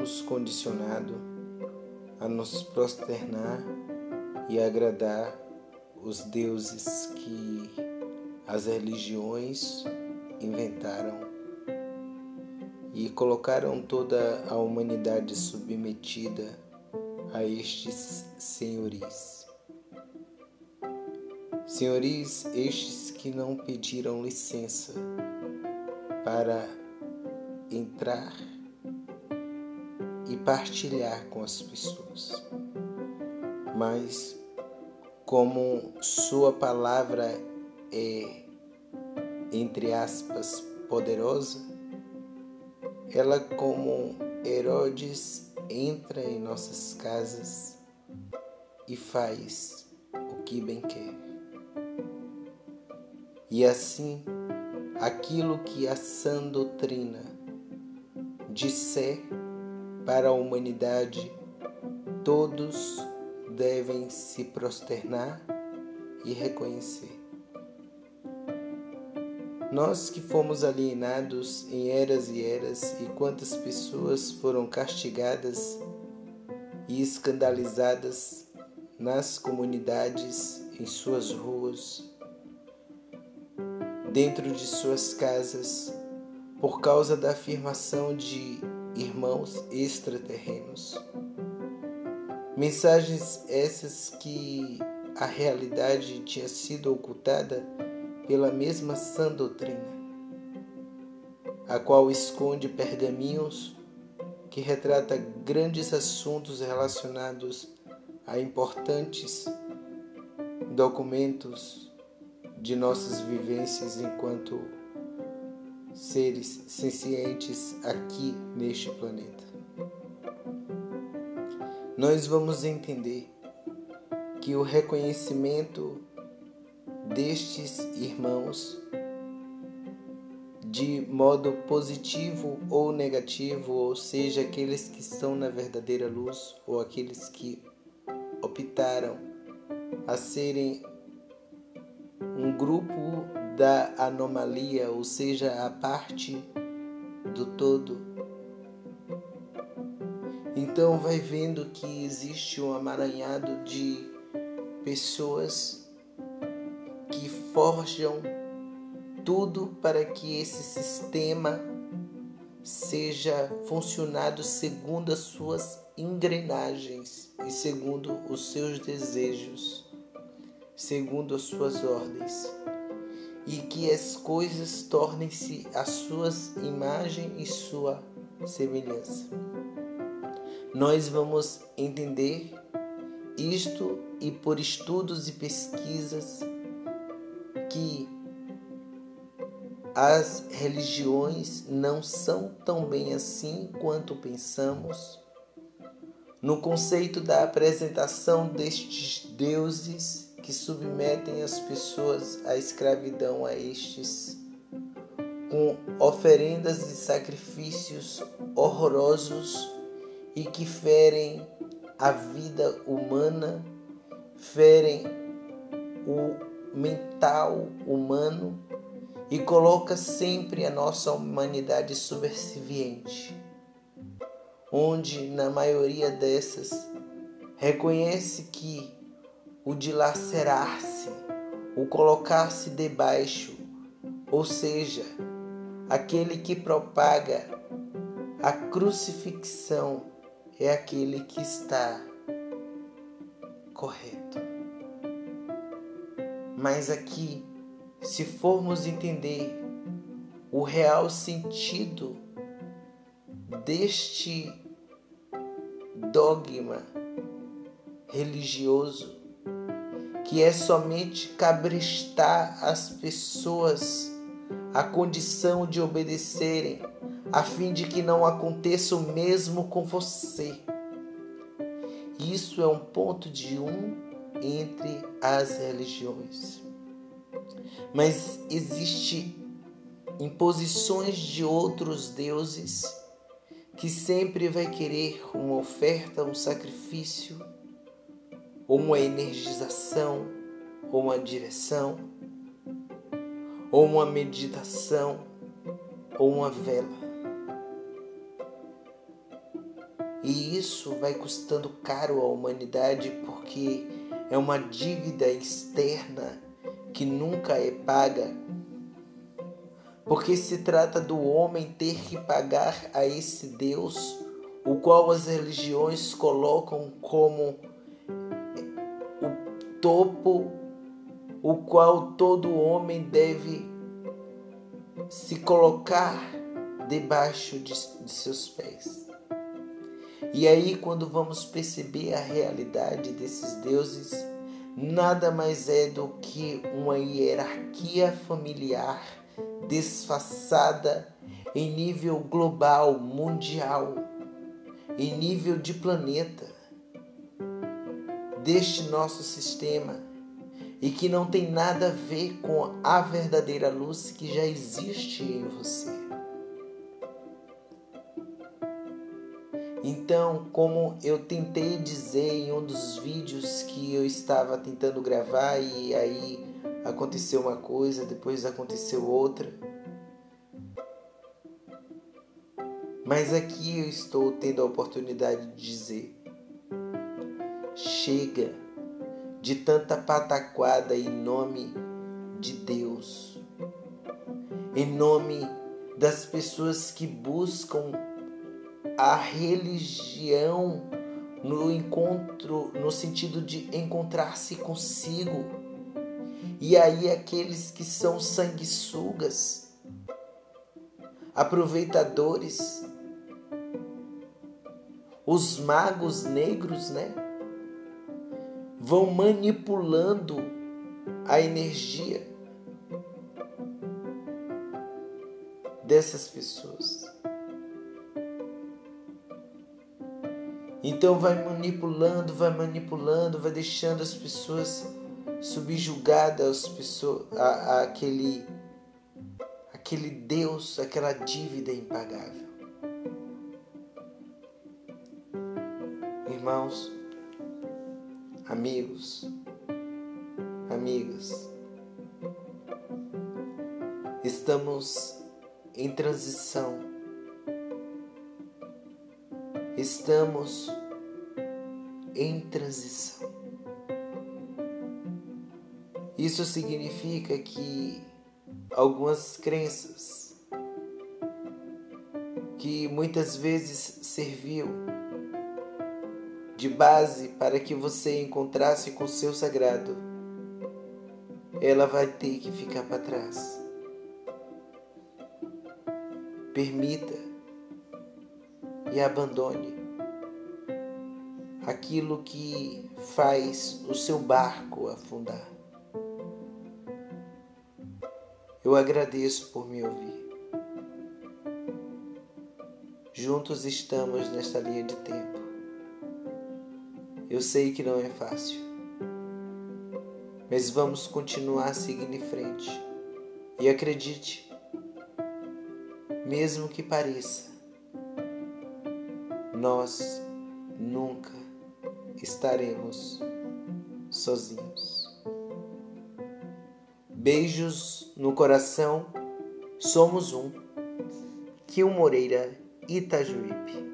somos condicionados a nos prosternar e agradar os deuses que as religiões inventaram e colocaram toda a humanidade submetida a estes senhoris. Senhoris estes que não pediram licença para entrar e partilhar com as pessoas, mas como Sua palavra é, entre aspas, poderosa, ela, como Herodes, entra em nossas casas e faz o que bem quer. E assim, aquilo que a sã doutrina disser para a humanidade, todos devem se prosternar e reconhecer. Nós que fomos alienados em eras e eras, e quantas pessoas foram castigadas e escandalizadas nas comunidades, em suas ruas, dentro de suas casas, por causa da afirmação de irmãos extraterrenos. Mensagens essas que a realidade tinha sido ocultada pela mesma sã doutrina, a qual esconde pergaminhos que retrata grandes assuntos relacionados a importantes documentos de nossas vivências enquanto seres sencientes aqui neste planeta. Nós vamos entender que o reconhecimento destes irmãos de modo positivo ou negativo, ou seja, aqueles que estão na verdadeira luz ou aqueles que optaram a serem um grupo da anomalia, ou seja, a parte do todo. Então vai vendo que existe um amaranhado de pessoas que forjam tudo para que esse sistema seja funcionado segundo as suas engrenagens e segundo os seus desejos, segundo as suas ordens, e que as coisas tornem-se a suas imagem e sua semelhança. Nós vamos entender isto e por estudos e pesquisas que as religiões não são tão bem assim quanto pensamos. No conceito da apresentação destes deuses que submetem as pessoas à escravidão a estes, com oferendas e sacrifícios horrorosos e que ferem a vida humana, ferem o mental humano e coloca sempre a nossa humanidade subserviente, onde na maioria dessas reconhece que o dilacerar-se, o colocar-se debaixo, ou seja, aquele que propaga a crucifixão é aquele que está correto. Mas aqui, se formos entender o real sentido deste dogma religioso, que é somente cabrestar as pessoas a condição de obedecerem, a fim de que não aconteça o mesmo com você. Isso é um ponto de um entre as religiões. Mas existe imposições de outros deuses que sempre vai querer uma oferta, um sacrifício, ou uma energização, ou uma direção, ou uma meditação, ou uma vela. E isso vai custando caro à humanidade porque é uma dívida externa que nunca é paga. Porque se trata do homem ter que pagar a esse Deus, o qual as religiões colocam como topo, o qual todo homem deve se colocar debaixo de, de seus pés. E aí, quando vamos perceber a realidade desses deuses, nada mais é do que uma hierarquia familiar disfarçada em nível global, mundial, em nível de planeta, deste nosso sistema e que não tem nada a ver com a verdadeira luz que já existe em você. Então, como eu tentei dizer em um dos vídeos que eu estava tentando gravar e aí aconteceu uma coisa, depois aconteceu outra. Mas aqui eu estou tendo a oportunidade de dizer: chega de tanta pataquada em nome de Deus, em nome das pessoas que buscam a religião no encontro, no sentido de encontrar-se consigo. E aí aqueles que são sanguessugas, aproveitadores, os magos negros, né? Vão manipulando a energia dessas pessoas. Então vai manipulando, vai manipulando, vai deixando as pessoas subjugadas, as pessoas, a aquele, aquele Deus, aquela dívida impagável. Irmãos, amigos, amigas, estamos em transição. Estamos em transição. Isso significa que algumas crenças que muitas vezes serviu de base para que você encontrasse com seu sagrado, ela vai ter que ficar para trás. Permita e abandone aquilo que faz o seu barco afundar. Eu agradeço por me ouvir. Juntos estamos nesta linha de tempo. Eu sei que não é fácil, mas vamos continuar seguindo em frente. E acredite, mesmo que pareça, nós nunca estaremos sozinhos. Beijos no coração, somos um. Kio Moreira, Itajuípe.